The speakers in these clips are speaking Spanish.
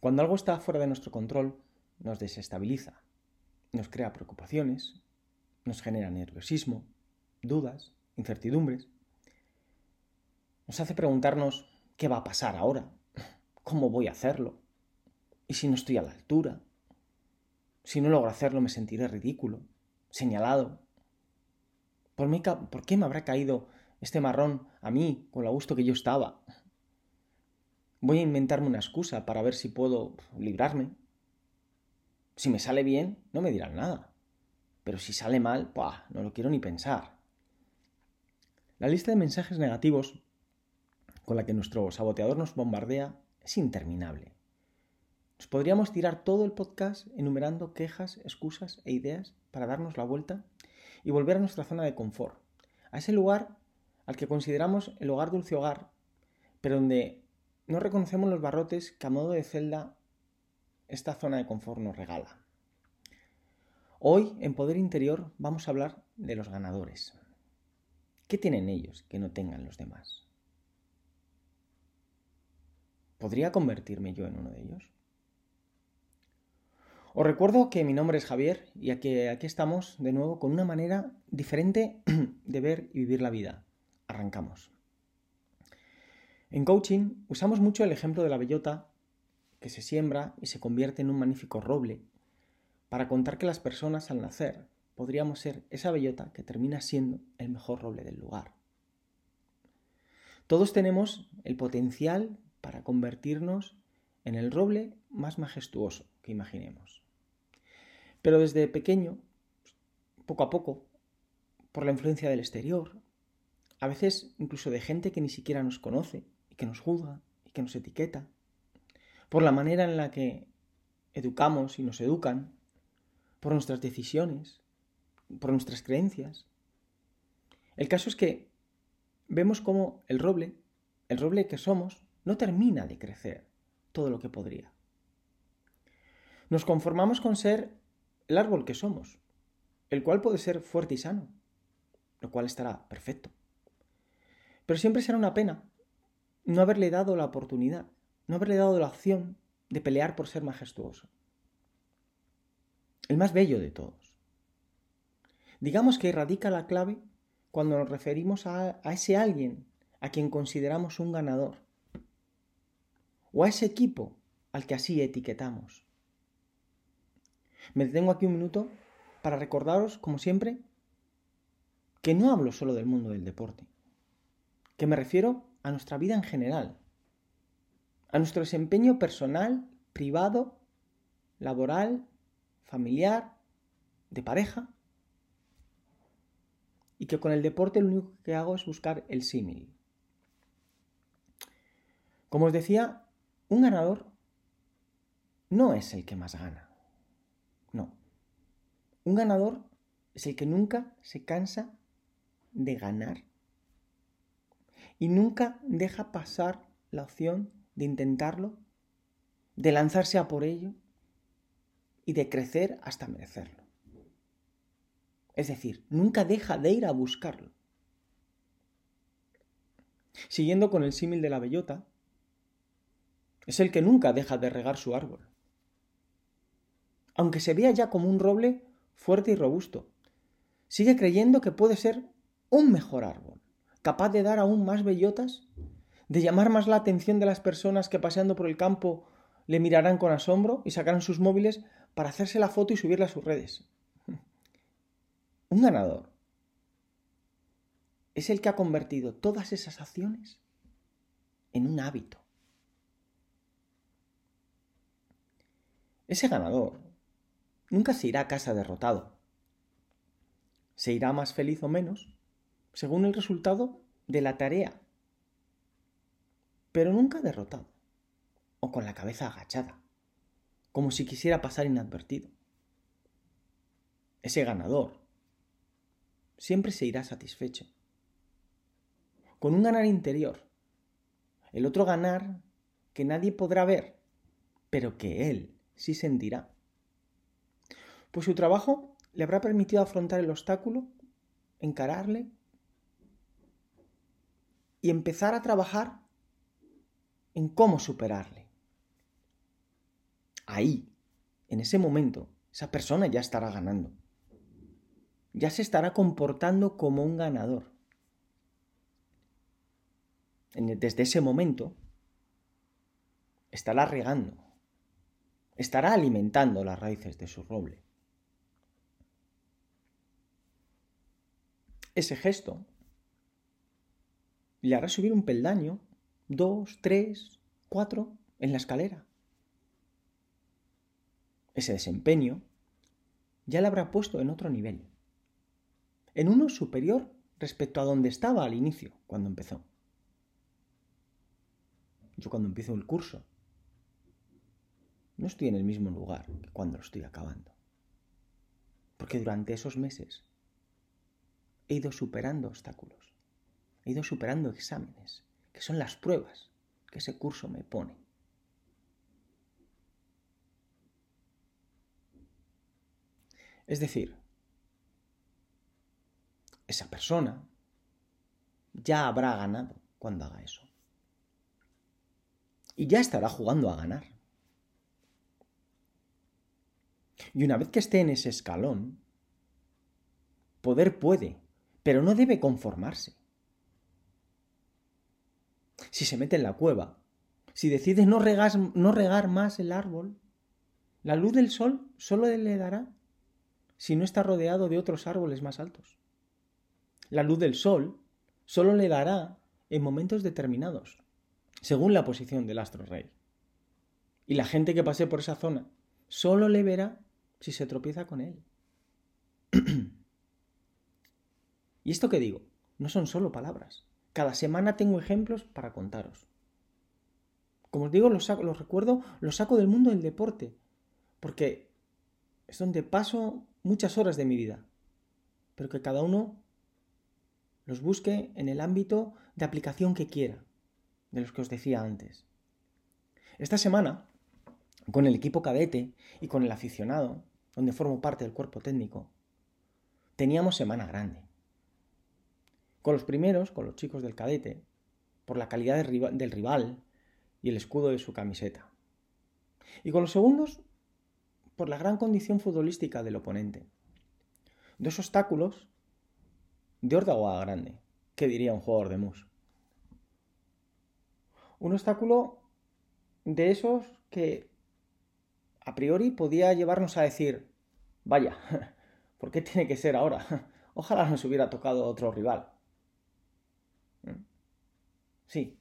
Cuando algo está fuera de nuestro control, nos desestabiliza, nos crea preocupaciones, nos genera nerviosismo, dudas, incertidumbres. Nos hace preguntarnos qué va a pasar ahora, cómo voy a hacerlo, y si no estoy a la altura, si no logro hacerlo me sentiré ridículo, señalado. ¿Por, ¿Por qué me habrá caído este marrón a mí con lo gusto que yo estaba? Voy a inventarme una excusa para ver si puedo librarme. Si me sale bien, no me dirán nada. Pero si sale mal, ¡pua! no lo quiero ni pensar. La lista de mensajes negativos con la que nuestro saboteador nos bombardea es interminable. Nos podríamos tirar todo el podcast enumerando quejas, excusas e ideas para darnos la vuelta y volver a nuestra zona de confort, a ese lugar al que consideramos el hogar dulce hogar, pero donde no reconocemos los barrotes que a modo de celda esta zona de confort nos regala. Hoy, en Poder Interior, vamos a hablar de los ganadores. ¿Qué tienen ellos que no tengan los demás? ¿Podría convertirme yo en uno de ellos? Os recuerdo que mi nombre es Javier y aquí, aquí estamos de nuevo con una manera diferente de ver y vivir la vida. Arrancamos. En coaching usamos mucho el ejemplo de la bellota que se siembra y se convierte en un magnífico roble para contar que las personas al nacer podríamos ser esa bellota que termina siendo el mejor roble del lugar. Todos tenemos el potencial para convertirnos en el roble más majestuoso que imaginemos. Pero desde pequeño, poco a poco, por la influencia del exterior, a veces incluso de gente que ni siquiera nos conoce que nos juzga y que nos etiqueta, por la manera en la que educamos y nos educan, por nuestras decisiones, por nuestras creencias. El caso es que vemos cómo el roble, el roble que somos, no termina de crecer todo lo que podría. Nos conformamos con ser el árbol que somos, el cual puede ser fuerte y sano, lo cual estará perfecto. Pero siempre será una pena no haberle dado la oportunidad, no haberle dado la opción de pelear por ser majestuoso. El más bello de todos. Digamos que radica la clave cuando nos referimos a, ese alguien a quien consideramos un ganador, o a ese equipo al que así etiquetamos. Me detengo aquí un minuto para recordaros, como siempre, que no hablo solo del mundo del deporte, que me refiero a nuestra vida en general, a nuestro desempeño personal, privado, laboral, familiar, de pareja, y que con el deporte lo único que hago es buscar el símil. Como os decía, un ganador no es el que más gana. No. Un ganador es el que nunca se cansa de ganar y nunca deja pasar la opción de intentarlo, de lanzarse a por ello y de crecer hasta merecerlo. Es decir, nunca deja de ir a buscarlo. Siguiendo con el símil de la bellota, es el que nunca deja de regar su árbol. Aunque se vea ya como un roble fuerte y robusto, sigue creyendo que puede ser un mejor árbol, capaz de dar aún más bellotas, de llamar más la atención de las personas que paseando por el campo le mirarán con asombro y sacarán sus móviles para hacerse la foto y subirla a sus redes. Un ganador es el que ha convertido todas esas acciones en un hábito. Ese ganador nunca se irá a casa derrotado. Se irá más feliz o menos según el resultado de la tarea, pero nunca derrotado o con la cabeza agachada, como si quisiera pasar inadvertido. Ese ganador siempre se irá satisfecho, con un ganar interior, el otro ganar que nadie podrá ver, pero que él sí sentirá. Pues su trabajo le habrá permitido afrontar el obstáculo, encararle y empezar a trabajar en cómo superarle. ahí, en ese momento, esa persona ya estará ganando. Ya se estará comportando como un ganador. Desde ese momento, estará regando, estará alimentando las raíces de su roble. Ese gesto le hará subir un peldaño, dos, tres, cuatro, en la escalera. Ese desempeño ya le habrá puesto en otro nivel, en uno superior respecto a donde estaba al inicio, cuando empezó. Yo cuando empiezo el curso, no estoy en el mismo lugar que cuando lo estoy acabando. Porque durante esos meses he ido superando obstáculos, he ido superando exámenes, que son las pruebas que ese curso me pone. Es decir, esa persona ya habrá ganado cuando haga eso. Y ya estará jugando a ganar. Y una vez que esté en ese escalón, poder puede, pero no debe conformarse. Si se mete en la cueva, si decide no, no regar más el árbol, la luz del sol solo le dará si no está rodeado de otros árboles más altos? La luz del sol solo le dará en momentos determinados, según la posición del astro rey. Y la gente que pase por esa zona solo le verá si se tropieza con él. y esto que digo, no son solo palabras. Cada semana tengo ejemplos para contaros. Como os digo, los, recuerdo, los saco del mundo del deporte, porque es donde paso muchas horas de mi vida, pero que cada uno los busque en el ámbito de aplicación que quiera, de los que os decía antes. Esta semana, con el equipo cadete y con el aficionado, donde formo parte del cuerpo técnico, teníamos semana grande. Con los primeros, con los chicos del cadete, por la calidad del rival y el escudo de su camiseta. Y con los segundos, por la gran condición futbolística del oponente. Dos obstáculos de órdago a grande, que diría un jugador de mus. Un obstáculo de esos que a priori podía llevarnos a decir, vaya, ¿por qué tiene que ser ahora? Ojalá nos hubiera tocado otro rival. Sí,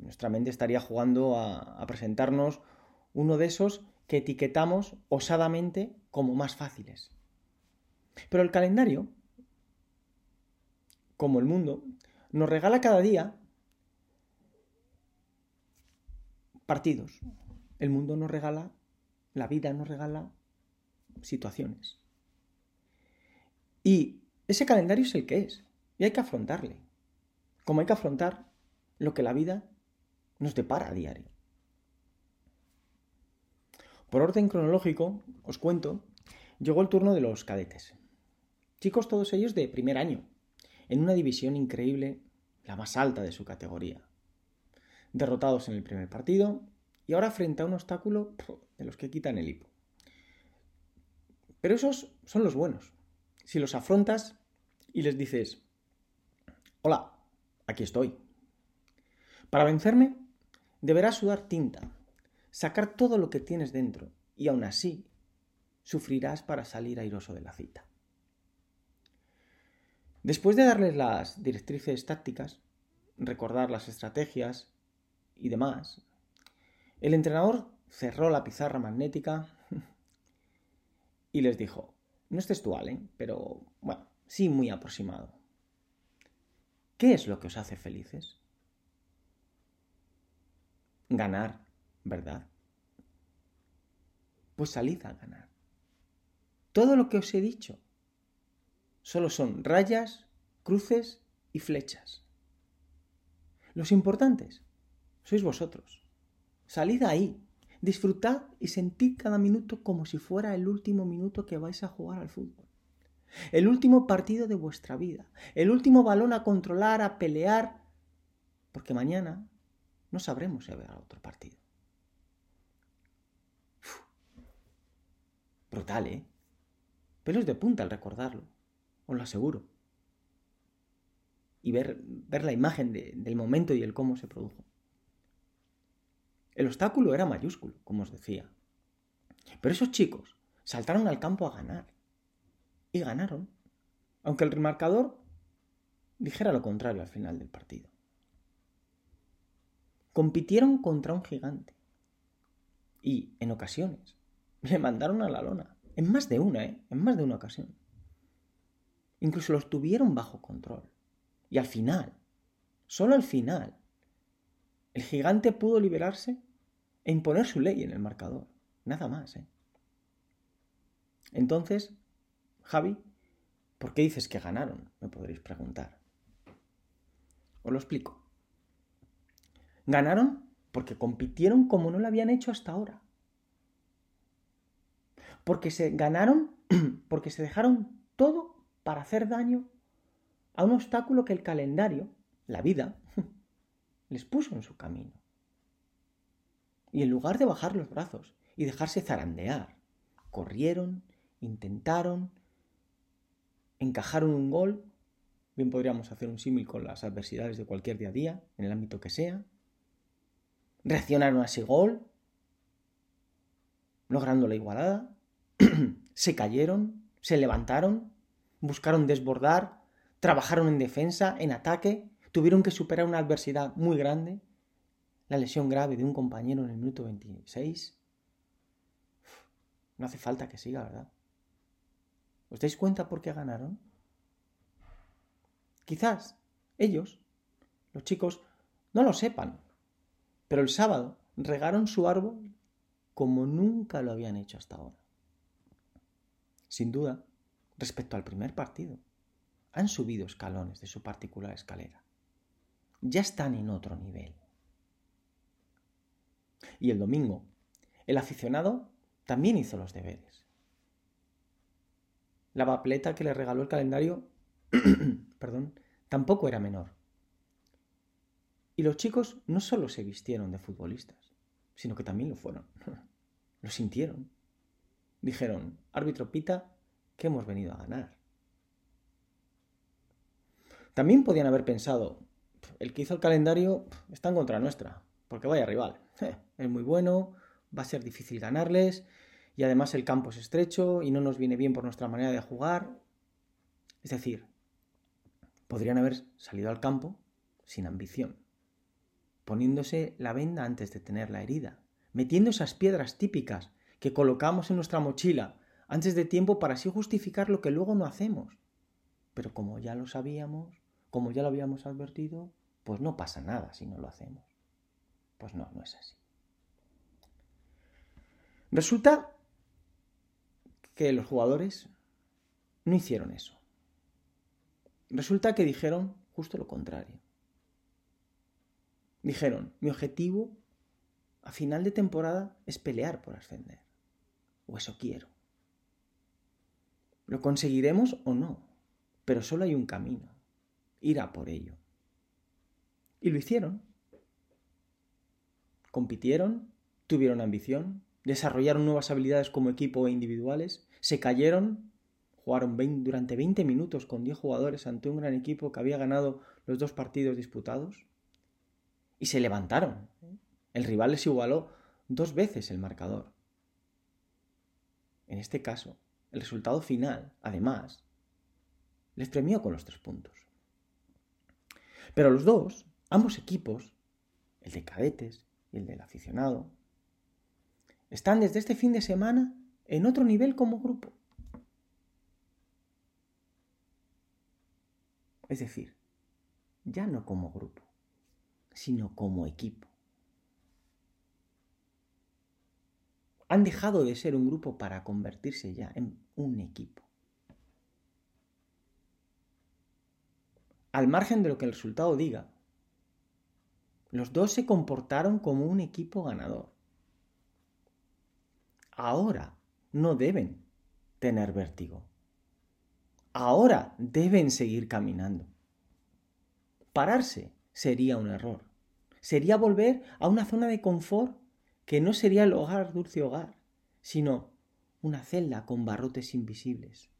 nuestra mente estaría jugando a, a presentarnos uno de esos que etiquetamos osadamente como más fáciles. Pero el calendario, como el mundo, nos regala cada día partidos. El mundo nos regala, la vida nos regala situaciones. Y ese calendario es el que es, y hay que afrontarle, como hay que afrontar lo que la vida nos depara a diario. Por orden cronológico, os cuento, llegó el turno de los cadetes. Chicos todos ellos de primer año, en una división increíble, la más alta de su categoría. Derrotados en el primer partido y ahora frente a un obstáculo de los que quitan el hipo. Pero esos son los buenos. Si los afrontas y les dices, hola, aquí estoy. Para vencerme, deberás sudar tinta, sacar todo lo que tienes dentro y aún así sufrirás para salir airoso de la cita. Después de darles las directrices tácticas, recordar las estrategias y demás, el entrenador cerró la pizarra magnética y les dijo, no es textual, ¿eh? pero bueno, sí muy aproximado. ¿Qué es lo que os hace felices? Ganar, ¿verdad? Pues salid a ganar. Todo lo que os he dicho solo son rayas, cruces y flechas. Los importantes sois vosotros. Salid ahí, disfrutad y sentid cada minuto como si fuera el último minuto que vais a jugar al fútbol. El último partido de vuestra vida, el último balón a controlar, a pelear, porque mañana no sabremos si habrá otro partido. brutal, ¿eh? Pelos de punta al recordarlo, os lo aseguro. Y ver, ver la imagen del momento y el cómo se produjo. El obstáculo era mayúsculo, como os decía. Pero esos chicos saltaron al campo a ganar. Y ganaron. Aunque el remarcador dijera lo contrario al final del partido. Compitieron contra un gigante. Y, en ocasiones, le mandaron a la lona. En más de una, ¿eh? En más de una ocasión. Incluso los tuvieron bajo control. Y al final, solo al final, el gigante pudo liberarse e imponer su ley en el marcador. Nada más, ¿eh? Entonces, Javi, ¿por qué dices que ganaron? Me podréis preguntar. Os lo explico. Ganaron porque compitieron como no lo habían hecho hasta ahora. Porque se ganaron, porque se dejaron todo para hacer daño a un obstáculo que el calendario, la vida, les puso en su camino. Y en lugar de bajar los brazos y dejarse zarandear, corrieron, intentaron, encajaron un gol, bien podríamos hacer un símil con las adversidades de cualquier día a día, en el ámbito que sea, reaccionaron a ese gol, logrando la igualada, se cayeron, se levantaron, buscaron desbordar, trabajaron en defensa, en ataque, tuvieron que superar una adversidad muy grande, la lesión grave de un compañero en el minuto 26. No hace falta que siga, ¿verdad? ¿Os dais cuenta por qué ganaron? Quizás ellos, los chicos, no lo sepan, pero el sábado regaron su árbol como nunca lo habían hecho hasta ahora. Sin duda, respecto al primer partido, han subido escalones de su particular escalera. Ya están en otro nivel. Y el domingo, el aficionado también hizo los deberes. La papeleta que le regaló el calendario, perdón, tampoco era menor. Y los chicos no solo se vistieron de futbolistas, sino que también lo fueron. lo sintieron. Dijeron, árbitro Pita, que hemos venido a ganar. También podían haber pensado, el que hizo el calendario está en contra nuestra, porque vaya rival. Es muy bueno, va a ser difícil ganarles, y además el campo es estrecho y no nos viene bien por nuestra manera de jugar. Es decir, podrían haber salido al campo sin ambición, poniéndose la venda antes de tener la herida, metiendo esas piedras típicas que colocamos en nuestra mochila antes de tiempo para así justificar lo que luego no hacemos. Pero como ya lo sabíamos, como ya lo habíamos advertido, pues no pasa nada si no lo hacemos. Pues no, no es así. Resulta que los jugadores no hicieron eso. Resulta que dijeron justo lo contrario. Dijeron, mi objetivo a final de temporada es pelear por ascender. O eso quiero. ¿Lo conseguiremos o no? Pero solo hay un camino. Ir a por ello. Y lo hicieron. Compitieron, tuvieron ambición, desarrollaron nuevas habilidades como equipo e individuales, se cayeron, jugaron durante 20 minutos con 10 jugadores ante un gran equipo que había ganado los dos partidos disputados y se levantaron. El rival les igualó dos veces el marcador. En este caso, el resultado final, además, les premió con los tres puntos. Pero los dos, ambos equipos, el de cadetes y el del aficionado, están desde este fin de semana en otro nivel como grupo. Es decir, ya no como grupo, sino como equipo. Han dejado de ser un grupo para convertirse ya en un equipo. Al margen de lo que el resultado diga, los dos se comportaron como un equipo ganador. Ahora no deben tener vértigo. Ahora deben seguir caminando. Pararse sería un error. Sería volver a una zona de confort que no sería el hogar, dulce hogar, sino una celda con barrotes invisibles.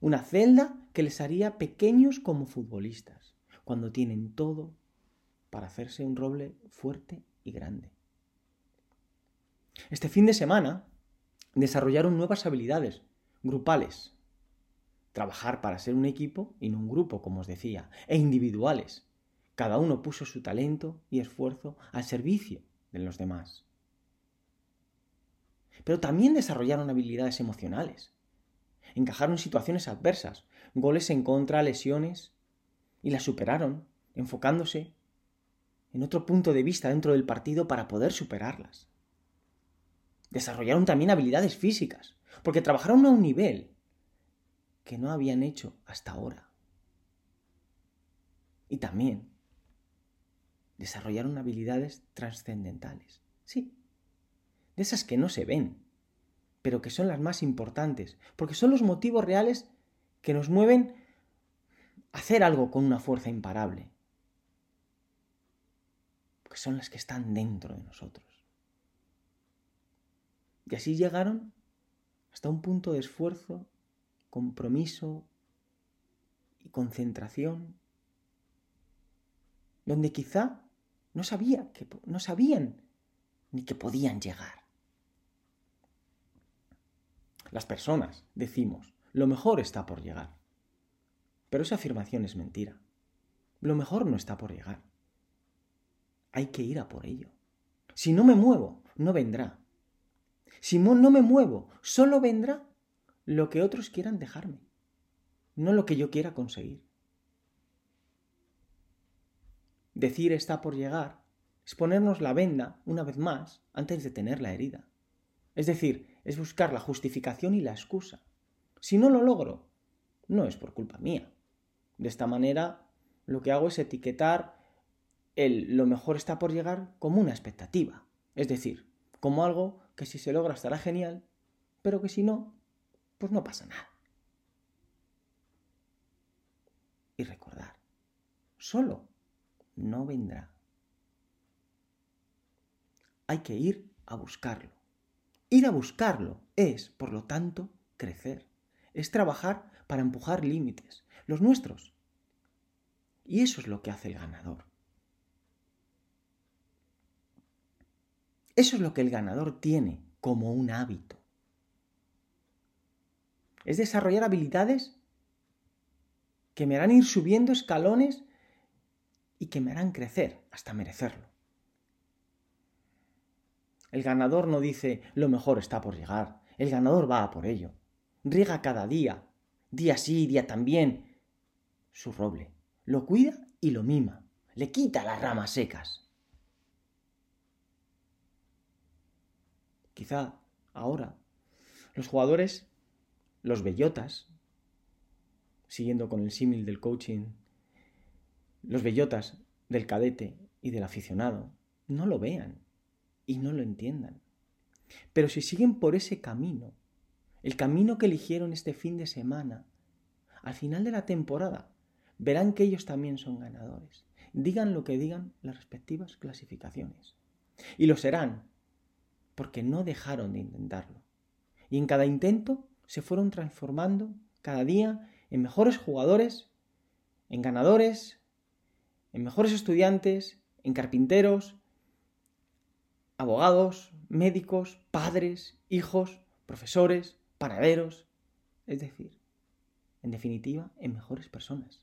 Una celda que les haría pequeños como futbolistas, cuando tienen todo para hacerse un roble fuerte y grande. Este fin de semana desarrollaron nuevas habilidades grupales. Trabajar para ser un equipo y no un grupo, como os decía, e individuales. Cada uno puso su talento y esfuerzo al servicio de los demás. Pero también desarrollaron habilidades emocionales. Encajaron situaciones adversas, goles en contra, lesiones, y las superaron, enfocándose en otro punto de vista dentro del partido para poder superarlas. Desarrollaron también habilidades físicas, porque trabajaron a un nivel que no habían hecho hasta ahora. Y también desarrollaron habilidades trascendentales. Sí, de esas que no se ven, pero que son las más importantes, porque son los motivos reales que nos mueven a hacer algo con una fuerza imparable, que son las que están dentro de nosotros. Y así llegaron hasta un punto de esfuerzo, compromiso y concentración, donde quizá no, sabía que, no sabían ni que podían llegar. Las personas decimos, lo mejor está por llegar. Pero esa afirmación es mentira. Lo mejor no está por llegar hay que ir a por ello. Si no me muevo, no vendrá. Si no me muevo, solo vendrá lo que otros quieran dejarme, no lo que yo quiera conseguir. Decir está por llegar es ponernos la venda una vez más antes de tener la herida. Es decir, es buscar la justificación y la excusa. Si no lo logro, no es por culpa mía. De esta manera, lo que hago es etiquetar el lo mejor está por llegar como una expectativa, es decir, como algo que si se logra estará genial, pero que si no, pues no pasa nada. Y recordar, solo no vendrá. Hay que ir a buscarlo. Ir a buscarlo es, por lo tanto, crecer. Es trabajar para empujar límites, los nuestros. Y eso es lo que hace el ganador. Eso es lo que el ganador tiene como un hábito. Es desarrollar habilidades que me harán ir subiendo escalones y que me harán crecer hasta merecerlo. El ganador no dice lo mejor está por llegar, el ganador va a por ello. Riega cada día, día sí, día también, su roble. Lo cuida y lo mima, le quita las ramas secas. quizá ahora, los jugadores, los bellotas, siguiendo con el símil del coaching, los bellotas del cadete y del aficionado, no lo vean y no lo entiendan. Pero si siguen por ese camino, el camino que eligieron este fin de semana, al final de la temporada, verán que ellos también son ganadores. Digan lo que digan las respectivas clasificaciones. Y lo serán, porque no dejaron de intentarlo. Y en cada intento se fueron transformando cada día en mejores jugadores, en ganadores, en mejores estudiantes, en carpinteros, abogados, médicos, padres, hijos, profesores, panaderos, es decir, en definitiva, en mejores personas.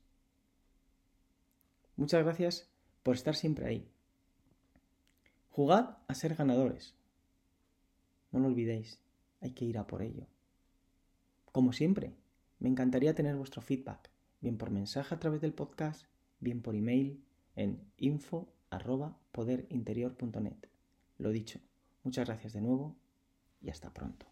Muchas gracias por estar siempre ahí. Jugad a ser ganadores. No lo olvidéis, hay que ir a por ello. Como siempre, me encantaría tener vuestro feedback, bien por mensaje a través del podcast, bien por email en info.poderinterior.net. Lo dicho, muchas gracias de nuevo y hasta pronto.